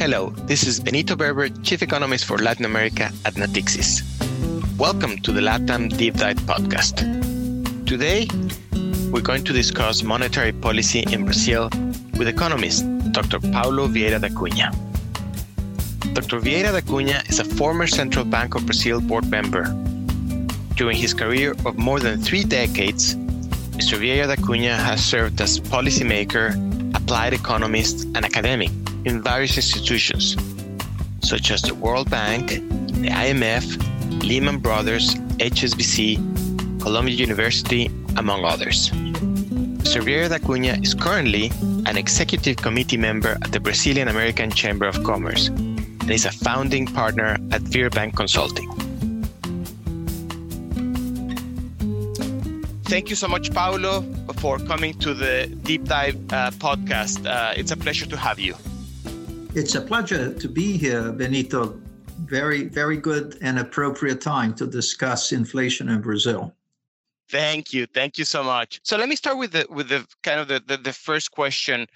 Hello, this is Benito Berber, Chief Economist for Latin America at Natixis. Welcome to the LATAM Deep Dive podcast. Today, we're going to discuss monetary policy in Brazil with economist Dr. Paulo Vieira da Cunha. Dr. Vieira da Cunha is a former Central Bank of Brazil board member. During his career of more than three decades, Mr. Vieira da Cunha has served as policymaker, applied economist, and academic in various institutions, such as the World Bank, the IMF, Lehman Brothers, HSBC, Columbia University, among others. Mr. Da Cunha is currently an executive committee member at the Brazilian American Chamber of Commerce and is a founding partner at Veerbank Consulting. Thank you so much, Paulo, for coming to the Deep Dive uh, podcast. Uh, it's a pleasure to have you. It's a pleasure to be here, Benito. Very, very good and appropriate time to discuss inflation in Brazil. Thank you. Thank you so much. So let me start with the with the kind of the, the, the first question.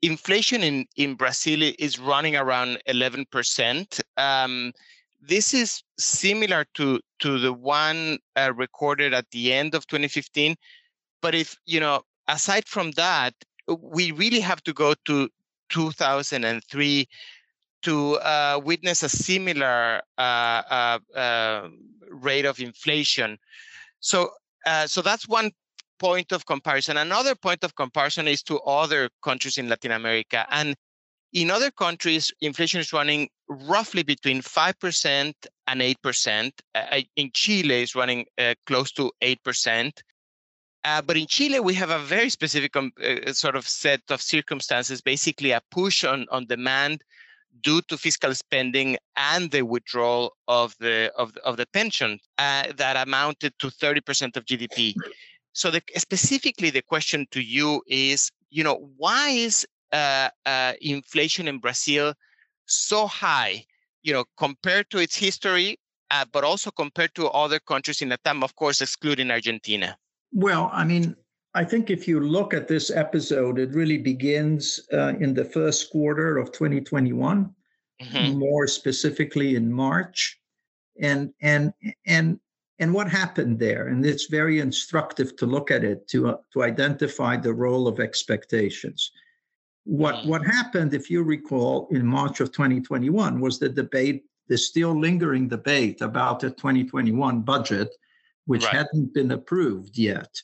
Inflation in, in Brazil is running around 11%. Um, this is similar to to the one uh, recorded at the end of 2015 but if you know aside from that we really have to go to 2003 to uh, witness a similar uh, uh, uh, rate of inflation. So, uh, so that's one point of comparison. Another point of comparison is to other countries in Latin America. And in other countries, inflation is running roughly between 5% and 8%. Uh, in Chile, it's running close to 8%. Uh, but in Chile, we have a very specific um, uh, sort of set of circumstances, basically a push on, on demand due to fiscal spending and the withdrawal of the of of the pension uh, that amounted to 30% of GDP. So the, specifically, the question to you is, you know, why is uh, uh, inflation in Brazil so high? You know, compared to its history, uh, but also compared to other countries in Latam, of course, excluding Argentina. Well, I mean, I think if you look at this episode, it really begins uh, in the first quarter of 2021, mm-hmm. more specifically in March, and and and and what happened there. And it's very instructive to look at it to uh, to identify the role of expectations. What mm-hmm. what happened, if you recall, in March of 2021 was the debate, the still lingering debate about the 2021 budget which right. hadn't been approved yet.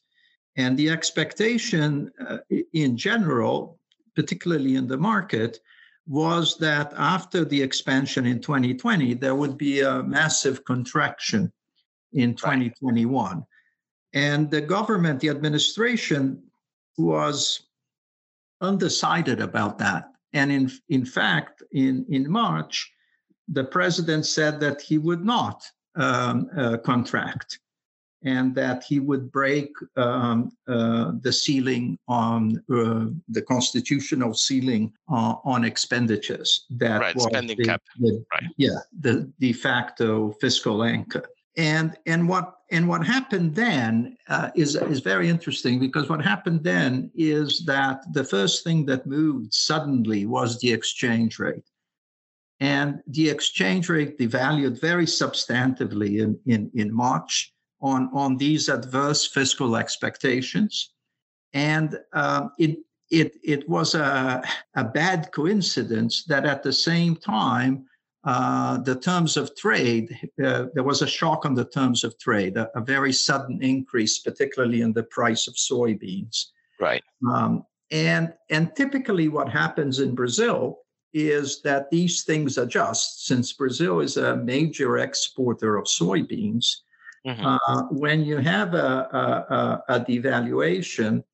And the expectation uh, in general, particularly in the market, was that after the expansion in 2020, there would be a massive contraction in 2021. Right. And the government, the administration, was undecided about that. And in, in fact, in, in March, the president said that he would not um, uh, contract and that he would break um, uh, the ceiling on uh, the constitutional ceiling uh, on expenditures. That right, was spending the, cap. The, right. Yeah, the de facto fiscal anchor. And and what and what happened then uh, is is very interesting because what happened then is that the first thing that moved suddenly was the exchange rate and the exchange rate devalued very substantively in, in, in March on, on these adverse fiscal expectations. And um, it, it, it was a, a bad coincidence that at the same time, uh, the terms of trade, uh, there was a shock on the terms of trade, a, a, very sudden increase, particularly in the price of soybeans. Right. Um, and, and typically, what happens in Brazil is that these things adjust. Since Brazil is a major exporter of soybeans, Mm-hmm. Uh, when you have a, a, a devaluation,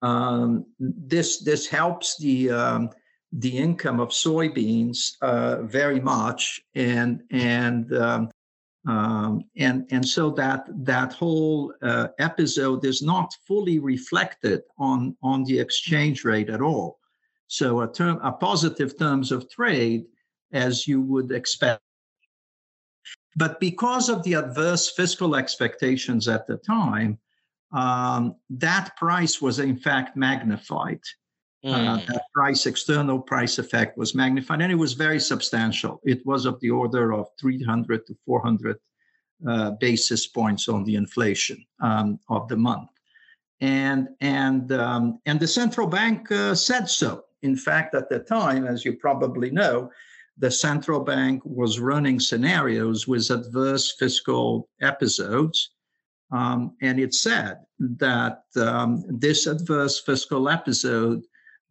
um, this this helps the um, the income of soybeans uh, very much, and and um, um, and and so that that whole uh, episode is not fully reflected on on the exchange rate at all. So a term a positive terms of trade, as you would expect but because of the adverse fiscal expectations at the time, um, that price was in fact magnified. Mm. Uh, hmm. that price, external price effect was magnified and it was very substantial. It was of the order of 300 to 400 uh, basis points on the inflation um, of the month. And, and, um, and the central bank uh, said so. In fact, at the time, as you probably know, the central bank was running scenarios with adverse fiscal episodes. Um, and it said that um, this adverse fiscal episode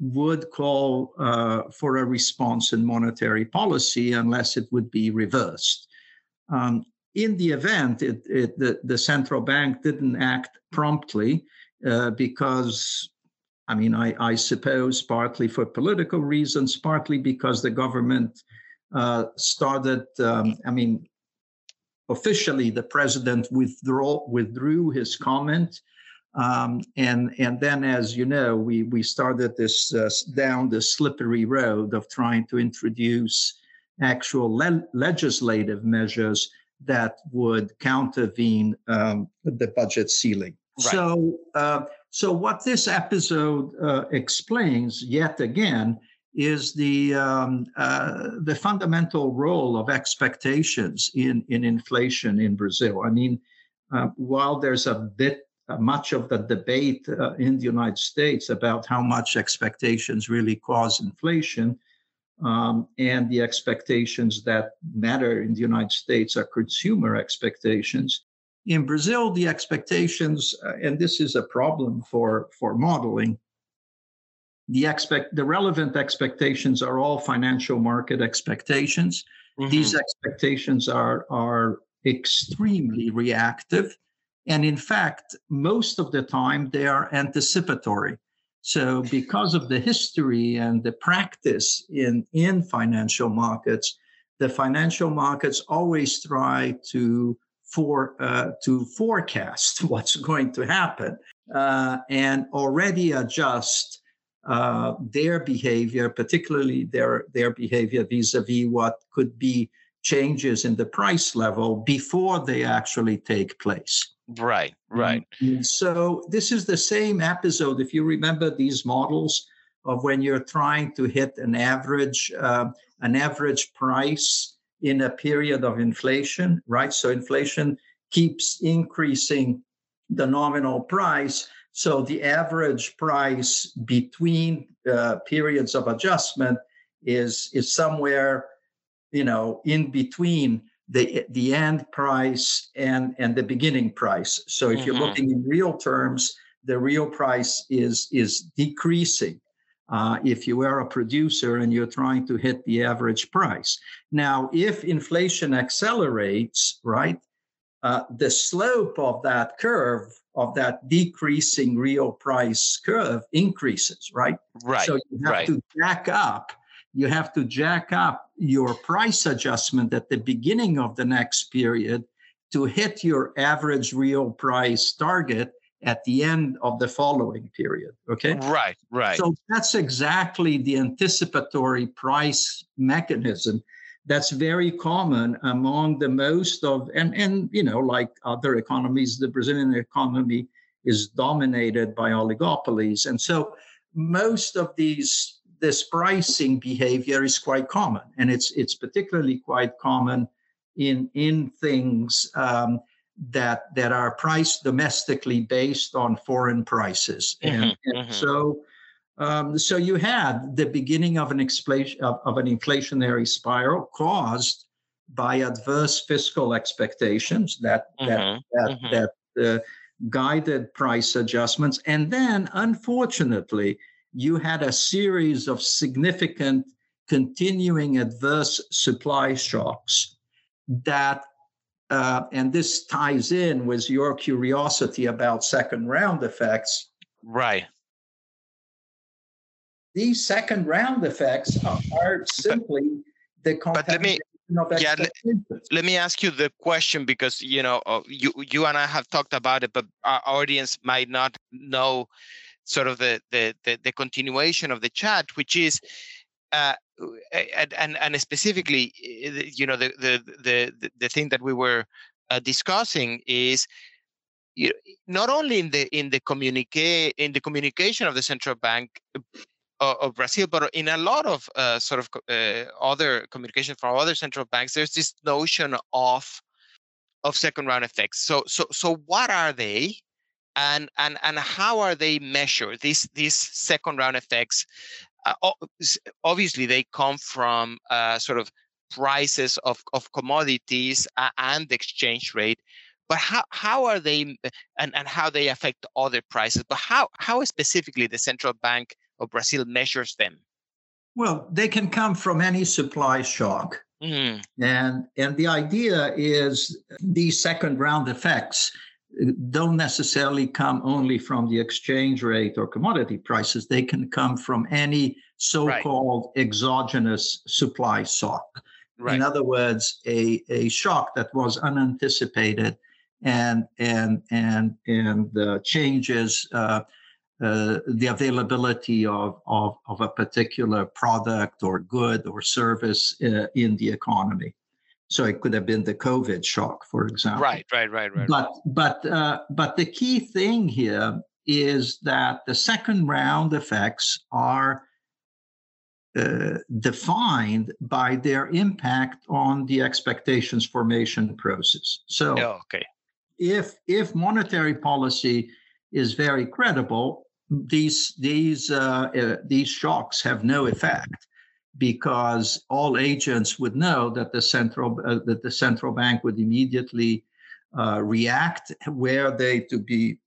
would call uh, for a response in monetary policy unless it would be reversed. Um, in the event, it, it, the, the, central bank didn't act promptly uh, because, I mean, I, I, suppose partly for political reasons, partly because the government uh, started, um, I mean, officially the president withdraw, withdrew his comment um, and and then, as you know, we we started this uh, down the slippery road of trying to introduce actual le- legislative measures that would countervene um, the budget ceiling. Right. So, uh, so what this episode uh, explains, yet again, is the um, uh, the fundamental role of expectations in in inflation in Brazil. I mean, uh, while there's a bit much of the debate uh, in the United States about how much expectations really cause inflation. Um, and the expectations that matter in the United States are consumer expectations. In Brazil, the expectations, uh, and this is a problem for, for modeling, the expect the relevant expectations are all financial market expectations. Mm-hmm. These expectations are are extremely reactive and in fact, most of the time they are anticipatory. So, because of the history and the practice in, in financial markets, the financial markets always try to for uh, to forecast what's going to happen uh, and already adjust uh, their behavior, particularly their their behavior vis-a-vis what could be changes in the price level before they actually take place. Right, right. And so this is the same episode. If you remember these models of when you're trying to hit an average, uh, an average price in a period of inflation, right? So inflation keeps increasing the nominal price. So the average price between uh, periods of adjustment is is somewhere, you know, in between the the end price and and the beginning price. So if mm-hmm. you're looking in real terms, the real price is is decreasing. Uh, if you are a producer and you're trying to hit the average price. Now, if inflation accelerates, right, uh, the slope of that curve of that decreasing real price curve increases, right? Right. So you have right. to jack up you have to jack up your price adjustment at the beginning of the next period to hit your average real price target at the end of the following period. Okay. Right, right. So that's exactly the anticipatory price mechanism that's very common among the most of and and you know like other economies the brazilian economy is dominated by oligopolies and so most of these this pricing behavior is quite common, and it's it's particularly quite common in in things um, that that are priced domestically based on foreign prices, mm-hmm, and, and mm-hmm. so. Um, so you had the beginning of an inflation of, of an inflationary spiral caused by adverse fiscal expectations that mm-hmm, that that, mm-hmm. that uh, guided price adjustments, and then unfortunately you had a series of significant continuing adverse supply shocks that uh, and this ties in with your curiosity about second round effects. Right. These second round effects are, are simply the but let me yeah, let, let, me ask you the question because you know uh, you you and I have talked about it, but our audience might not know sort of the the the, the continuation of the chat, which is. Uh, and and specifically, you know, the the the the thing that we were uh, discussing is you know, not only in the in the communicate in the communication of the central bank of Brazil, but in a lot of uh, sort of uh, other communication from other central banks, there's this notion of of second round effects. So so so what are they? And, and and how are they measured? These these second round effects, uh, obviously they come from uh, sort of prices of, of commodities and the exchange rate but how, how are they and, and how they affect other prices but how how specifically the central bank of brazil measures them well they can come from any supply shock mm-hmm. and and the idea is these second round effects don't necessarily come only from the exchange rate or commodity prices they can come from any so-called right. exogenous supply shock Right. In other words, a, a shock that was unanticipated and and and and uh, changes uh, uh, the availability of, of, of a particular product or good or service uh, in the economy. So it could have been the COVID shock, for example. Right, right, right, right. But but uh, but the key thing here is that the second round effects are uh, defined by their impact on the expectations formation process. So, oh, okay. if if monetary policy is very credible, these these uh, uh, these shocks have no effect because all agents would know that the central uh, that the central bank would immediately uh, react where they to be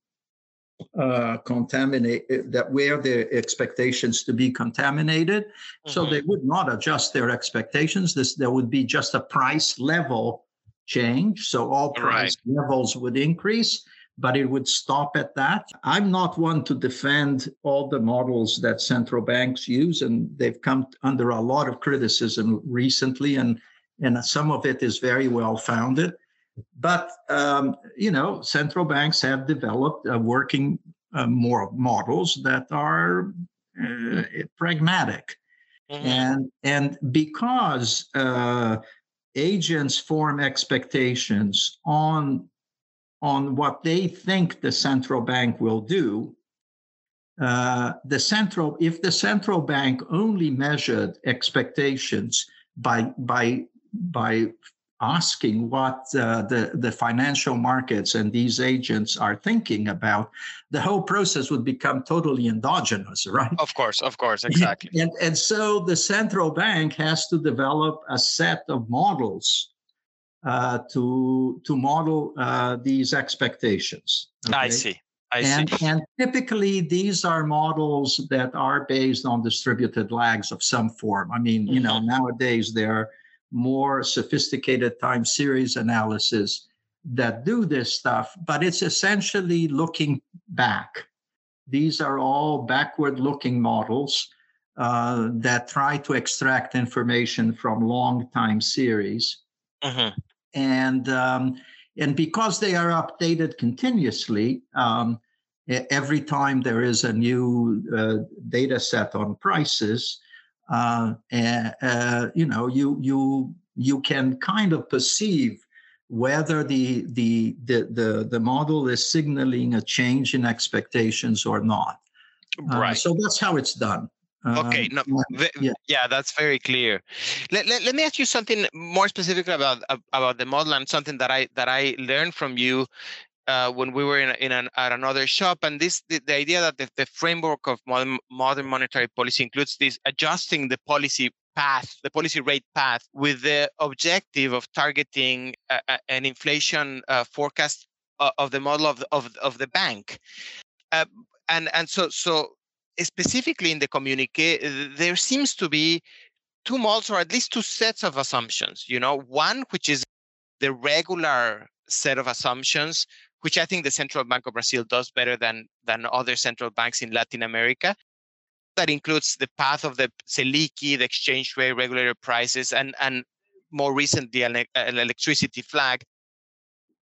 uh, contaminate uh, that where their expectations to be contaminated mm-hmm. so they would not adjust their expectations this there would be just a price level change so all price right. levels would increase but it would stop at that. I'm not one to defend all the models that central banks use and they've come under a lot of criticism recently and and some of it is very well founded. But um, you know, central banks have developed uh, working uh, more models that are uh, pragmatic, mm-hmm. and and because uh, agents form expectations on on what they think the central bank will do. Uh, the central, if the central bank only measured expectations by by by asking what uh, the, the financial markets and these agents are thinking about, the whole process would become totally endogenous, right? Of course, of course, exactly. And, and so the central bank has to develop a set of models uh, to, to model uh, these expectations. Okay? I see. I and, see. and typically, these are models that are based on distributed lags of some form. I mean, mm-hmm. you know, mm-hmm. nowadays there are more sophisticated time series analysis that do this stuff, but it's essentially looking back. These are all backward looking models uh, that try to extract information from long time series. Mm-hmm. And, um, and because they are updated continuously, um, every time there is a new uh, data set on prices, uh, uh, you know, you you you can kind of perceive whether the, the the the the model is signaling a change in expectations or not. Uh, right. so that's how it's done. Okay, no, yeah. yeah, that's very clear. Let, let, let, me ask you something more specific about about the model and something that I that I learned from you uh, when we were in, in an, at another shop. And this the, the idea that the, the, framework of modern, modern monetary policy includes this adjusting the policy path, the policy rate path, with the objective of targeting a, a, an inflation uh, forecast of, of the model of, of, of the bank. Uh, and and so so specifically in the communique, there seems to be two models or at least two sets of assumptions. You know, one which is the regular set of assumptions which I think the Central Bank of Brazil does better than, than other central banks in Latin America. That includes the path of the Selic, the exchange rate, regulator prices, and, and more recently, an, an electricity flag.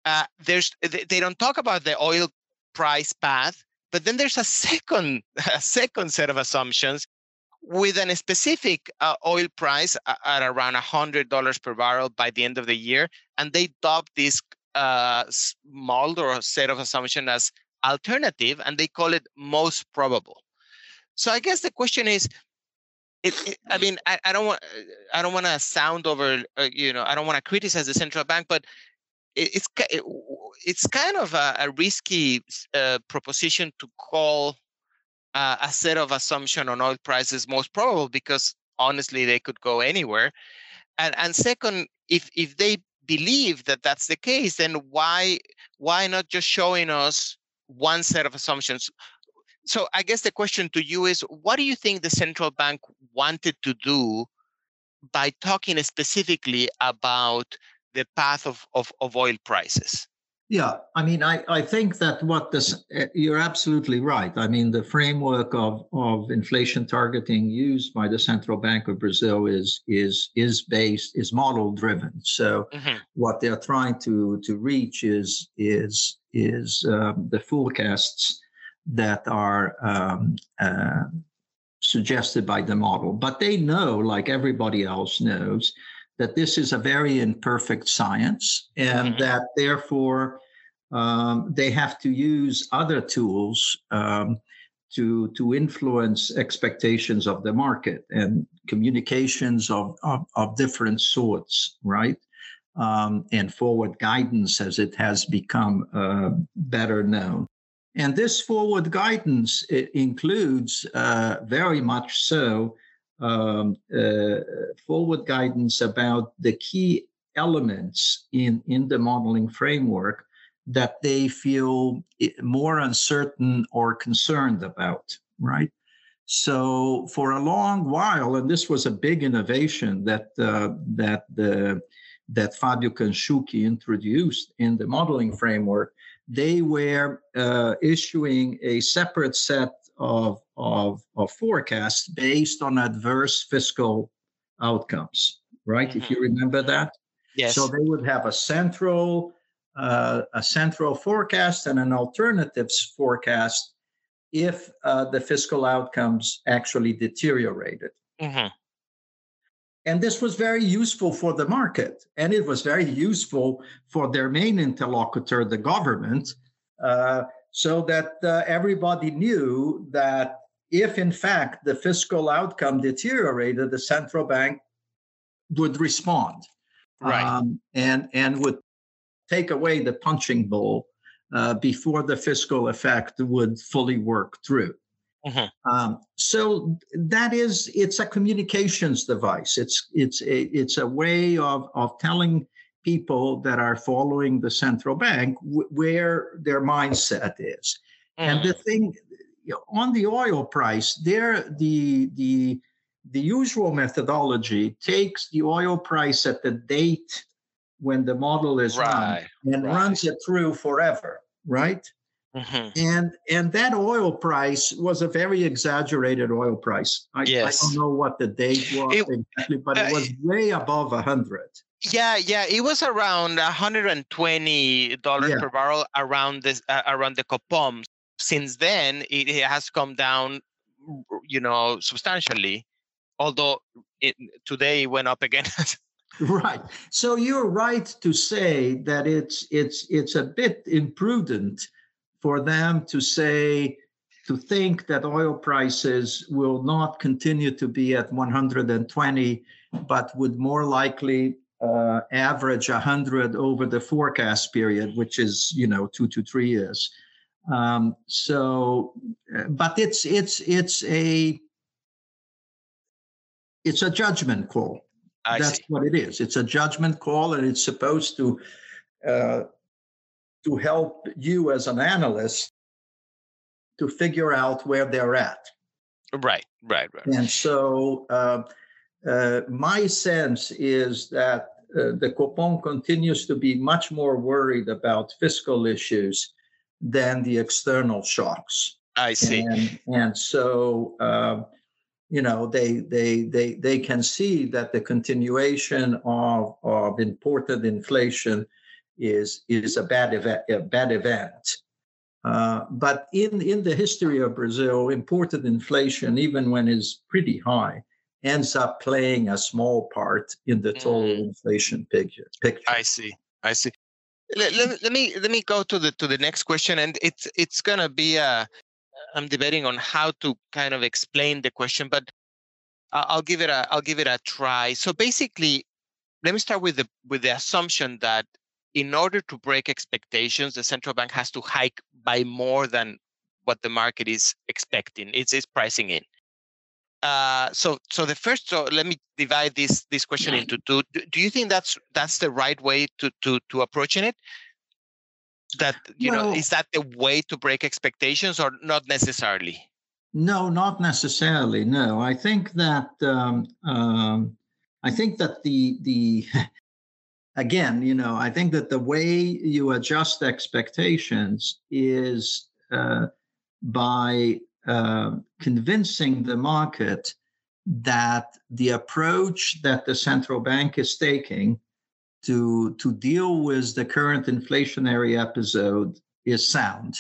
Uh, there's they don't talk about the oil price path, but then there's a second a second set of assumptions with a specific uh, oil price at around $100 per barrel by the end of the year. And they dub this uh, mold or set of assumption as alternative, and they call it most probable. so I guess the question is, it, it, I mean, I, I don't want I don't want to sound over, uh, you know, I don't want to criticize the central bank, but it's it's kind of a, a risky uh, proposition to call uh, a set of assumption on oil prices most probable because honestly they could go anywhere, and and second, if if they believe that that's the case, then why why not just showing us one set of assumptions? So I guess the question to you is what do you think the central bank wanted to do by talking specifically about the path of, of, of oil prices? Yeah, I mean, I, I think that what this, eh, you're absolutely right. I mean, the framework of, of inflation targeting used by the Central Bank of Brazil is is is based is model driven. So mm-hmm. what they're trying to to reach is is is um, the forecasts that are um, uh, suggested by the model. But they know, like everybody else knows, that this is a very imperfect science and mm-hmm. that therefore um, they have to use other tools um, to, to influence expectations of the market and communications of, of, of different sorts, right? Um, and forward guidance as it has become uh, better known. And this forward guidance includes uh, very much so um, uh, forward guidance about the key elements in, in the modeling framework that they feel more uncertain or concerned about, right? So for a long while, and this was a big innovation that uh, that the that Fabio Kanczuk introduced in the modeling framework, they were uh, issuing a separate set of, of, of, forecasts based on adverse fiscal outcomes, right? Mm-hmm. If you mm-hmm. remember that. Yes. So they would have a central uh, a central forecast and an alternatives forecast if uh, the fiscal outcomes actually deteriorated. Mm-hmm. And this was very useful for the market. And it was very useful for their main interlocutor, the government, uh, so that uh, everybody knew that if, in fact, the fiscal outcome deteriorated, the central bank would respond right. um, and, and would take away the punching bowl uh, before the fiscal effect would fully work through. Mm-hmm. Um, so that is, it's a communications device. It's it's a it's a way of of telling people that are following the central bank w- where their mindset is. Mm-hmm. And the thing you know, on the oil price, there the the the usual methodology takes the oil price at the date when the model is right, run and right. runs it through forever, right? Mm-hmm. And and that oil price was a very exaggerated oil price. I, yes. I don't know what the date was it, exactly, but it was uh, way above a hundred. Yeah, yeah, it was around 120 dollars yeah. per barrel around this uh, around the Copom. Since then, it, it, has come down, you know, substantially. Although it, today it went up again. right. So you're right to say that it's it's it's a bit imprudent for them to say, to think that oil prices will not continue to be at 120, but would more likely uh, average 100 over the forecast period, which is you know two to three years. Um, so, uh, but it's it's it's a it's a judgment call. I That's see. what it is. It's a judgment call, and it's supposed to uh, to help you as an analyst to figure out where they're at. Right, right, right. And so uh, uh, my sense is that uh, the Copom continues to be much more worried about fiscal issues than the external shocks. I see. And, and so, um, you know, they, they, they, they can see that the continuation of, of imported inflation is is a bad event. A bad event. Uh, but in in the history of Brazil, imported inflation, even when it's pretty high, ends up playing a small part in the total mm. inflation picture. Picture. I see. I see. Let, let, let, me let me go to the to the next question, and it's it's gonna be a I'm debating on how to kind of explain the question, but I'll give it a I'll give it a try. So basically, let me start with the with the assumption that in order to break expectations, the central bank has to hike by more than what the market is expecting. It's, it's pricing in. Uh, so, so the first, so let me divide this this question into two. Do, do you think that's that's the right way to to to approaching it? That you well, know, is that the way to break expectations, or not necessarily? No, not necessarily. No, I think that um, um, I think that the the again, you know, I think that the way you adjust expectations is uh, by uh, convincing the market that the approach that the central bank is taking to to deal with the current inflationary episode is sound.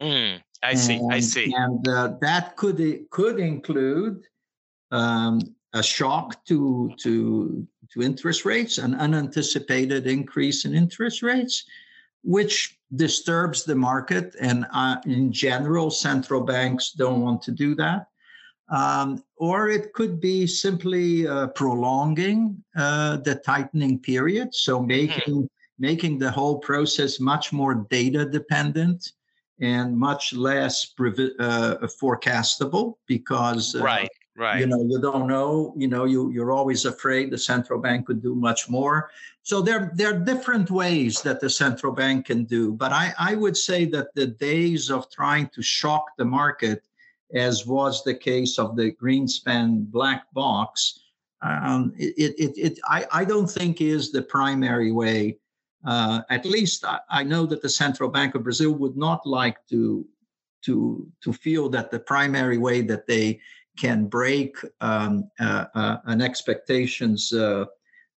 Mm, I see. And, I see. And uh, that could could include um, a shock to to to interest rates, an unanticipated increase in interest rates, which disturbs the market. And uh, in general, central banks don't want to do that. Um, or it could be simply uh, prolonging uh, the tightening period, so hmm. making making the whole process much more data dependent and much less uh, forecastable because uh, right Right. You know, you don't know. You know, you you're always afraid the central bank could do much more. So there there are different ways that the central bank can do. But I I would say that the days of trying to shock the market, as was the case of the Greenspan black box, um, it, it it I I don't think is the primary way. Uh, at least I, I know that the Central Bank of Brazil would not like to to to feel that the primary way that they can break um, uh, uh, an expectations uh,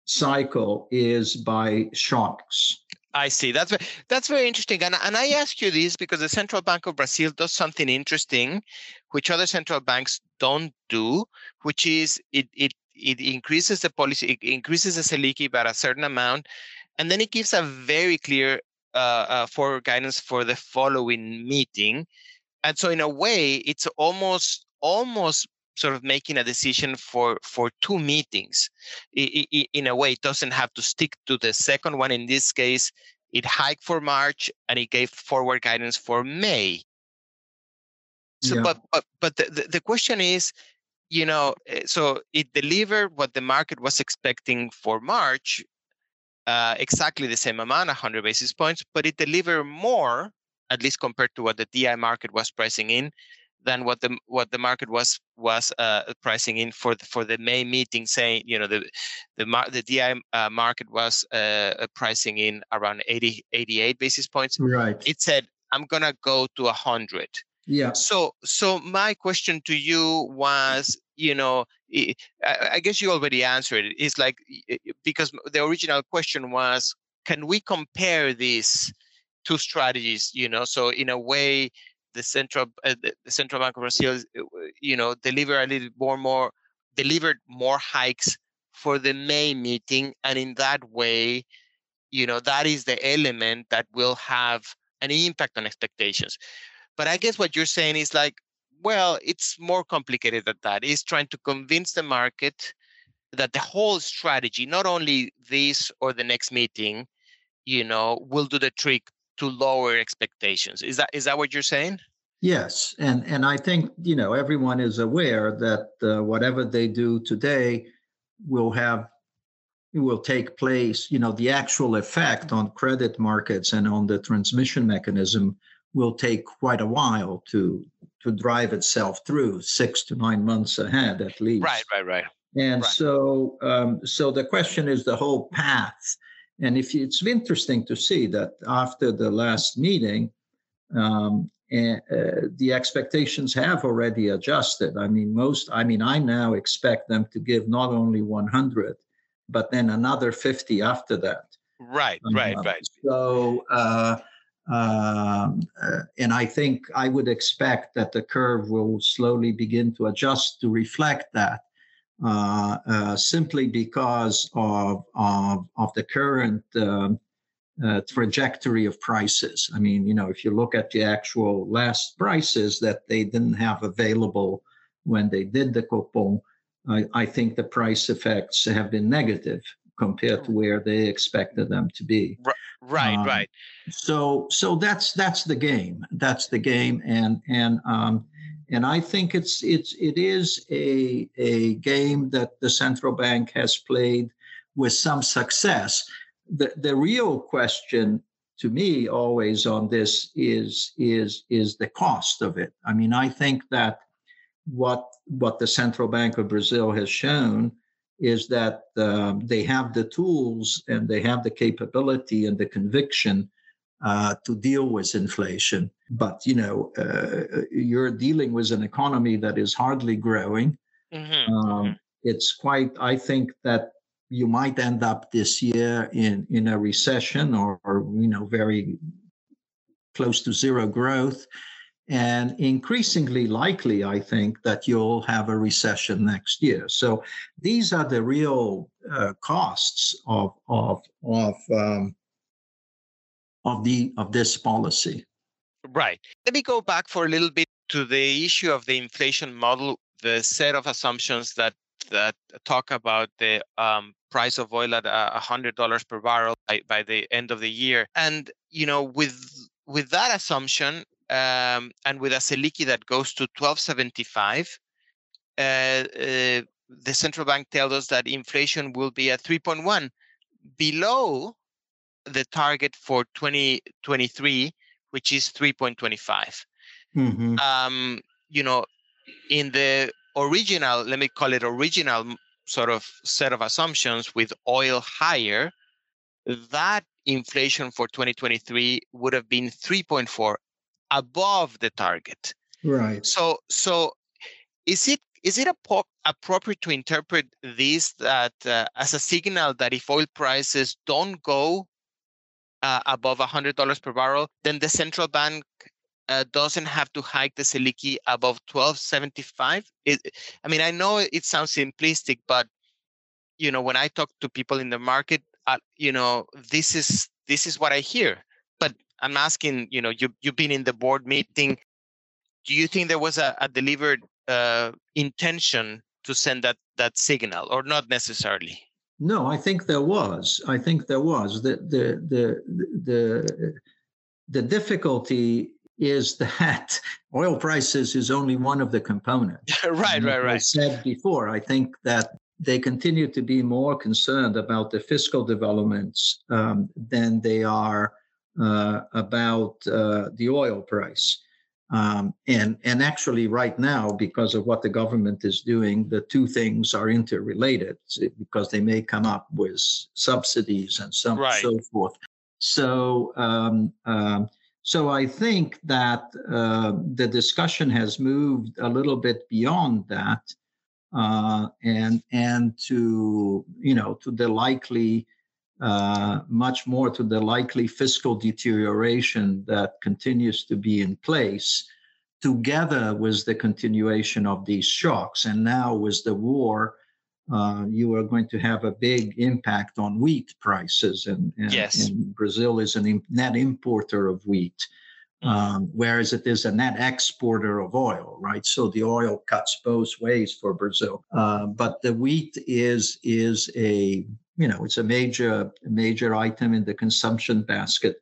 cycle is by shocks. I see. That's that's very interesting. And, and I ask you this because the Central Bank of Brazil does something interesting, which other central banks don't do, which is it it it increases the policy, it increases the Selic by a certain amount, and then it gives a very clear uh, uh, forward guidance for the following meeting. And so, in a way, it's almost almost sort of making a decision for for two meetings. In a way it doesn't have to stick to the second one. In this case it hiked for march and it gave forward guidance for may. So yeah. but but but the, the question is you know eh, so it delivered what the market was expecting for march uh, exactly the same amount 100 basis points but it delivered more at least compared to what the DI market was pricing in than what the what the market was was uh, pricing in for the, for the May meeting, saying you know the the the DI uh, market was uh, pricing in around 80 88 basis points. Right. It said I'm gonna go to hundred. Yeah. So so my question to you was you know I guess you already answered it. It's like because the original question was can we compare these two strategies? You know, so in a way the central uh, the central bank of Brazil, uh, you know, deliver a little more more delivered more hikes for the May meeting, and in that way, you know, that is the element that will have an impact on expectations. But I guess what you're saying is like, well, it's more complicated than that. It's trying to convince the market that the whole strategy, not only this or the next meeting, you know, will do the trick to lower expectations. Is that is that what you're saying? Yes, and and I think you know everyone is aware that uh, whatever they do today will have will take place. You know, the actual effect on credit markets and on the transmission mechanism will take quite a while to to drive itself through six to nine months ahead at least. Right, right, right. And right. so um, so the question is the whole path and if you, it's interesting to see that after the last meeting, um, uh, the expectations have already adjusted. I mean, most, I mean, I now expect them to give not only 100, but then another 50 after that. Right, right, uh, right. So, uh, um, uh, and I think I would expect that the curve will slowly begin to adjust to reflect that. Uh, uh, simply because of, of, of the current um, uh, trajectory of prices. I mean, you know, if you look at the actual last prices that they didn't have available when they did the Copom, I, I think the price effects have been negative compared to hmm. where they expected them to be. Right, um, right. So, so that's that's the game. That's the game, and and um, and I think it's it's it is a a game that the central bank has played with some success. The the real question to me always on this is is is the cost of it. I mean, I think that what what the central bank of Brazil has shown is that um, they have the tools and they have the capability and the conviction uh, to deal with inflation. But you know, uh, you're dealing with an economy that is hardly growing. Mm-hmm. Um, mm-hmm. it's quite. I think that you might end up this year in in a recession or, or you know very close to zero growth and increasingly likely i think that you'll have a recession next year so these are the real uh, costs of of of um, of the of this policy. Right. Let me go back for a little bit to the issue of the inflation model the set of assumptions that that talk about the um, price of oil at a hundred dollars per barrel by, by the end of the year. And you know with with that assumption um, and with a Selic that goes to 1275, uh, uh, the central bank tells us that inflation will be at 3.1, below the target for 2023, which is 3.25. Mm-hmm. Um, you know, in the original, let me call it original sort of set of assumptions with oil higher, that inflation for 2023 would have been 3.4 above the target. Right. So so is it is it a appropriate to interpret this that uh, as a signal that if oil prices don't go uh, above $100 per barrel, then the central bank uh, doesn't have to hike the Selic above 1275? It, I mean, I know it sounds simplistic, but you know, when I talk to people in the market, uh, you know, this is this is what I hear. But I'm asking, you know, you you've been in the board meeting. Do you think there was a, a delivered uh, intention to send that that signal, or not necessarily? No, I think there was. I think there was. The the the the the difficulty is that oil prices is only one of the components. right, right, right. I said before, I think that they continue to be more concerned about the fiscal developments um, than they are uh, about uh, the oil price. Um, and and actually, right now, because of what the government is doing, the two things are interrelated because they may come up with subsidies and so right. so forth. So um, um, so I think that uh, the discussion has moved a little bit beyond that, uh, and and to you know to the likely uh, much more to the likely fiscal deterioration that continues to be in place, together with the continuation of these shocks. And now, with the war, uh, you are going to have a big impact on wheat prices. And, and, yes. and Brazil is a net importer of wheat. Mm. Um, whereas it is a net exporter of oil, right? So the oil cuts both ways for Brazil. Uh, but the wheat is is a you know it's a major major item in the consumption basket.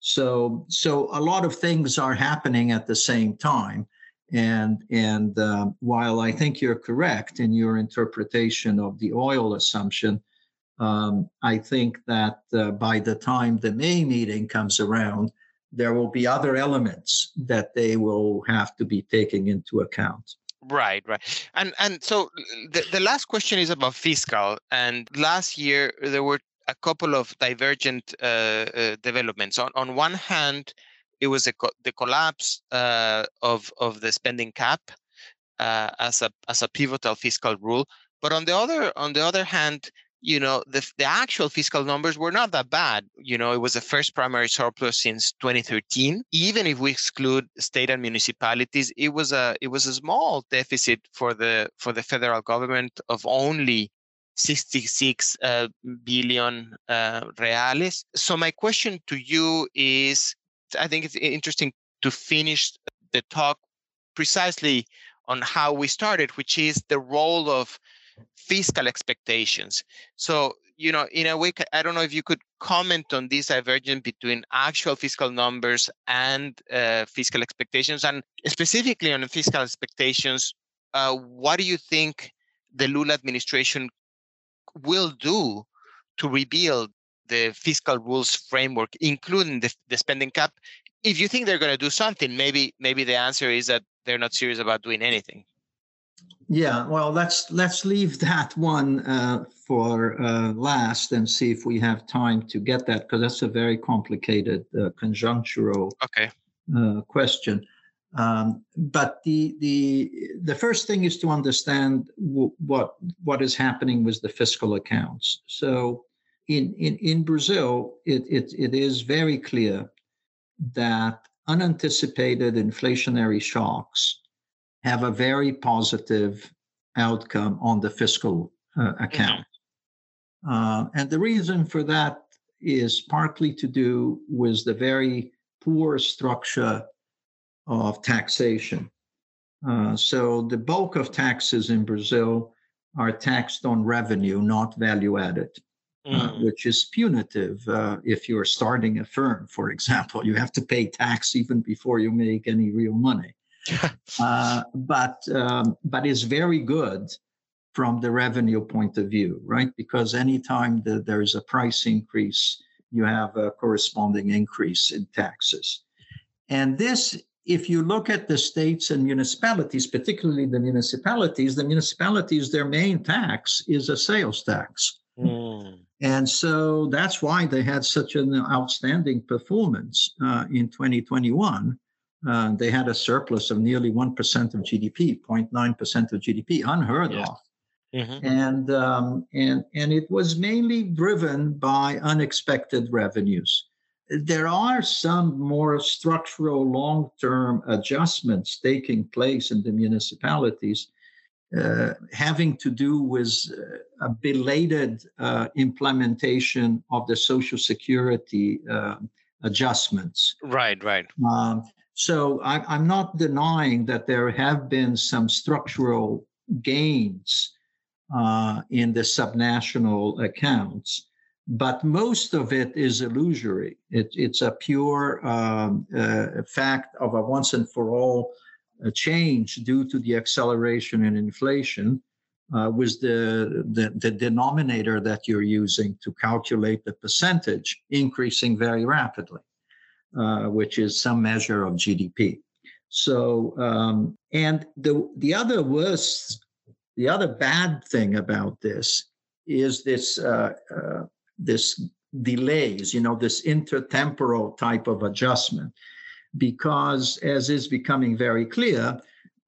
So so a lot of things are happening at the same time. And and uh, while i think you're correct in your interpretation of the oil assumption um, i think that uh, by the time the may meeting comes around there will be other elements that they will have to be taking into account Right, right. And and so the, the last question is about fiscal. And last year there were a couple of divergent uh, uh, developments. On on one hand, it was co- the collapse uh, of of the spending cap uh, as a as a pivotal fiscal rule. But on the other on the other hand, you know the, the actual fiscal numbers were not that bad you know it was the first primary surplus since 2013 even if we exclude state and municipalities it was a it was a small deficit for the for the federal government of only 66 uh, billion uh, reales. So my question to you is, I think it's interesting to finish the talk precisely on how we started, which is the role of fiscal expectations. So, you know, in a way, I don't know if you could comment on this divergence between actual fiscal numbers and uh, fiscal expectations, and specifically on fiscal expectations, uh, what do you think the Lula administration will do to rebuild the fiscal rules framework, including the, the spending cap? If you think they're going to do something, maybe maybe the answer is that they're not serious about doing anything. Yeah, well, let's let's leave that one uh, for uh, last and see if we have time to get that because that's a very complicated uh, conjunctural okay. Uh, question. Um, but the the the first thing is to understand w- what what is happening with the fiscal accounts. So in in in Brazil, it it, it is very clear that unanticipated inflationary shocks have a very positive outcome on the fiscal uh, account. Mm-hmm. Uh, and the reason for that is partly to do with the very poor structure of taxation. Uh, so the bulk of taxes in Brazil are taxed on revenue, not value added. Uh, mm. which is punitive. Uh, if you're starting a firm, for example, you have to pay tax even before you make any real money. uh, but um, but it's very good from the revenue point of view, right? Because anytime the, there's a price increase, you have a corresponding increase in taxes. And this, if you look at the states and municipalities, particularly the municipalities, the municipalities, their main tax is a sales tax. Mm. And so that's why they had such an outstanding performance uh, in 2021. Uh, they had a surplus of nearly 1% of GDP, 0.9% of GDP, unheard yeah. of. Mm-hmm. And, um, and, and it was mainly driven by unexpected revenues. There are some more structural long term adjustments taking place in the municipalities uh, having to do with uh, a belated uh, implementation of the Social Security uh, adjustments. Right, right. Um, so I, am not denying that there have been some structural gains uh, in the subnational accounts, but most of it is illusory. It, it's a pure um, fact of a once and for all a change due to the acceleration in inflation uh, was the, the, the denominator that you're using to calculate the percentage increasing very rapidly, uh, which is some measure of GDP. So, um, and the the other worst, the other bad thing about this is this uh, uh this delays, you know, this intertemporal type of adjustment because, as is becoming very clear,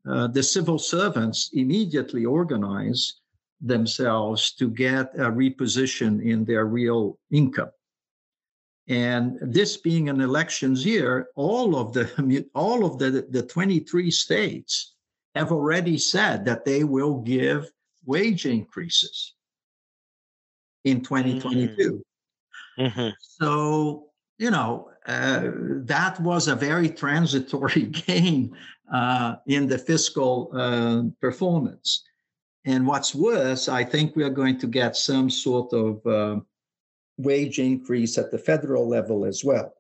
uh, the civil servants immediately organize themselves to get a reposition in their real income. And this being an elections year, all of the all of the, the 23 states have already said that they will give wage increases in 2022. Mm-hmm. mm-hmm. So, you know, uh, that was a very transitory gain uh, in the fiscal uh, performance. And what's worse, I think we are going to get some sort of uh, wage increase at the federal level as well.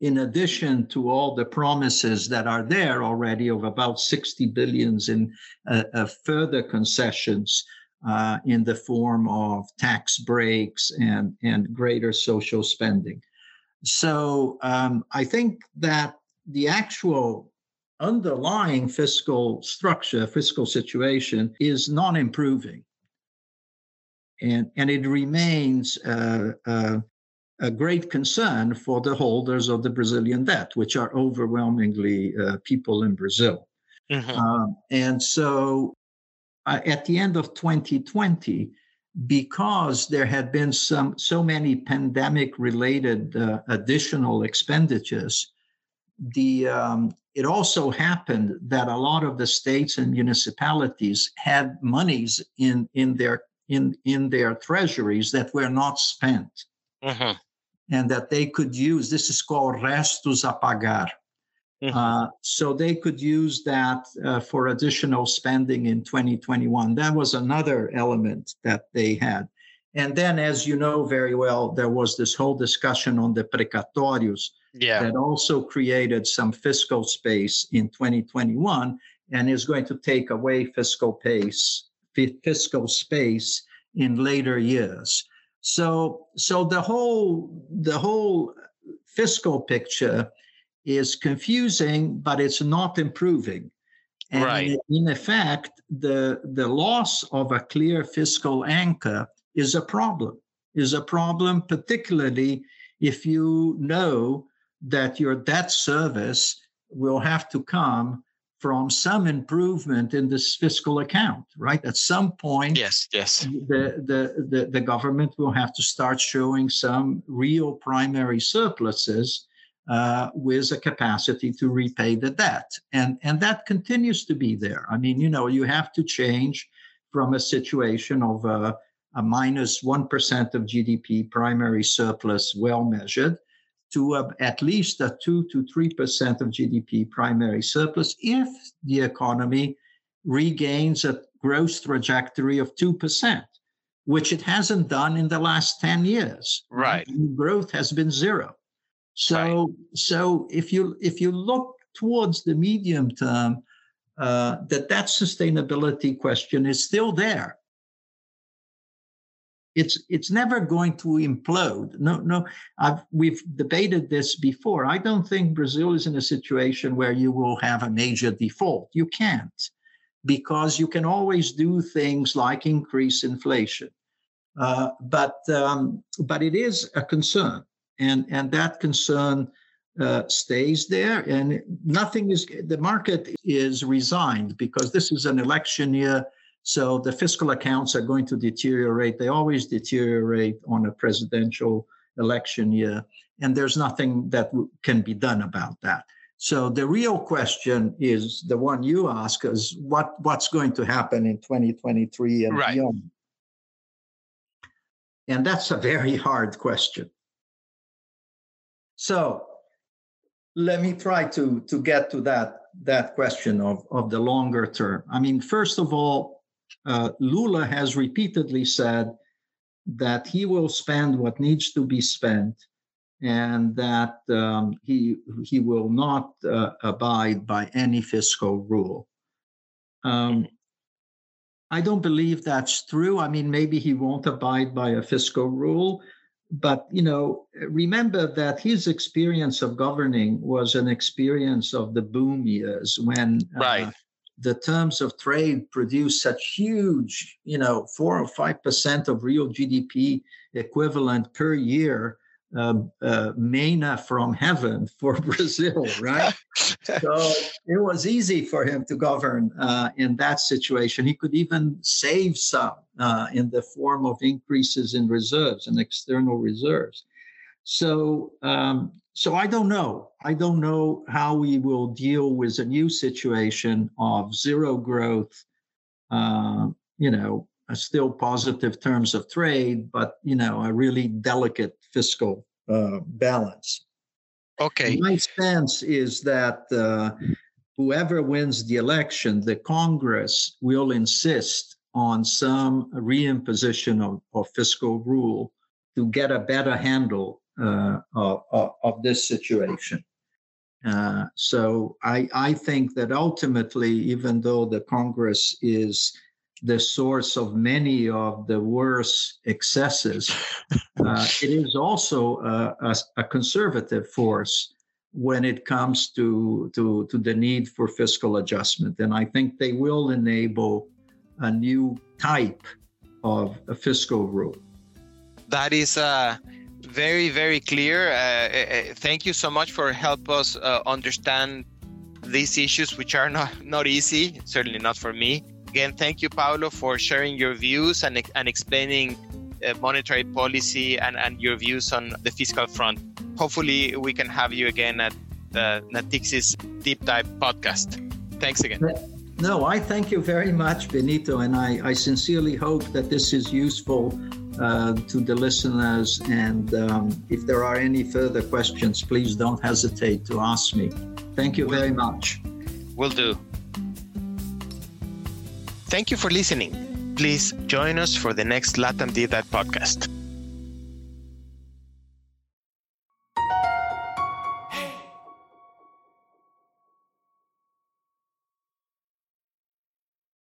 In addition to all the promises that are there already of about 60 billions in uh, further concessions in the form of tax breaks and, and greater social spending. So um, I think that the actual underlying fiscal structure, fiscal situation is not improving. And, and it remains uh, uh, a great concern for the holders of the Brazilian debt, which are overwhelmingly uh, people in Brazil. Mm-hmm. Um, and so uh, at the end of 2020, because there had been some so many pandemic related uh, additional expenditures the um, it also happened that a lot of the states and municipalities had monies in in their in, in their treasuries that were not spent. Mm-hmm. And that they could use, this is called restos a pagar. Mm-hmm. Uh, so they could use that uh, for additional spending in 2021. That was another element that they had. And then, as you know very well, there was this whole discussion on the precatórios yeah. that also created some fiscal space in 2021 and is going to take away fiscal pace, fiscal space in later years. So, so the whole the whole fiscal picture is confusing, but it's not improving. And right. in effect, the the loss of a clear fiscal anchor is a problem. Is a problem, particularly if you know that your debt service will have to come from some improvement in this fiscal account, right? At some point, yes, yes, the, the, the, the, government will have to start showing some real primary surpluses uh, with a capacity to repay the debt. And, and that continues to be there. I mean, you know, you have to change from a situation of a, a minus 1 of GDP primary surplus, well measured, to a, at least a 2 to 3% of GDP primary surplus if the economy regains a growth trajectory of 2%, which it hasn't done in the last 10 years. Right. Growth has been zero. So, right. so if you if you look towards the medium term, uh, that that sustainability question is still there it's it's never going to implode. No, no. I've, we've debated this before. I don't think Brazil is in a situation where you will have a major default. You can't, because you can always do things like increase inflation. Uh, but um, but it is a concern, and and that concern uh, stays there, and nothing is. The market is resigned because this is an election year so the fiscal accounts are going to deteriorate. They always deteriorate on a presidential election year, and there's nothing that can be done about that. So the real question is the one you ask is what what's going to happen in 2023 and right. beyond. And that's a very hard question. So let me try to to get to that that question of, of the longer term. I mean, first of all, uh, Lula has repeatedly said that he will spend what needs to be spent and that um, he he will not uh, abide by any fiscal rule. Um, I don't believe that's true. I mean, maybe he won't abide by a fiscal rule, but you know, remember that his experience of governing was an experience of the boom years when uh, right the terms of trade produce such huge, you know, four or five percent of real GDP equivalent per year, uh, uh, manna from heaven for Brazil, right? so it was easy for him to govern uh, in that situation. He could even save some uh, in the form of increases in reserves and external reserves. So um, so I don't know. I don't know how we will deal with a new situation of zero growth, uh, you know, still positive terms of trade, but, you know, a really delicate fiscal uh, balance. Okay. My sense is that uh, whoever wins the election, the Congress will insist on some reimposition of, of fiscal rule to get a better handle uh, of, of, this situation. Uh, so I, I think that ultimately, even though the Congress is the source of many of the worst excesses, uh, it is also a, a, a, conservative force when it comes to, to, to the need for fiscal adjustment. And I think they will enable a new type of a fiscal rule. That is uh, very very clear. Uh, uh, thank you so much for help us uh, understand these issues which are not not easy certainly not for me. Again thank you Paulo for sharing your views and, and explaining uh, monetary policy and, and your views on the fiscal front. Hopefully we can have you again at the Natixis deep dive podcast. Thanks again. No, I thank you very much, Benito, and I, I sincerely hope that this is useful uh, to the listeners. And um, if there are any further questions, please don't hesitate to ask me. Thank you very much. Will do. Thank you for listening. Please join us for the next Latam Deep Dive podcast.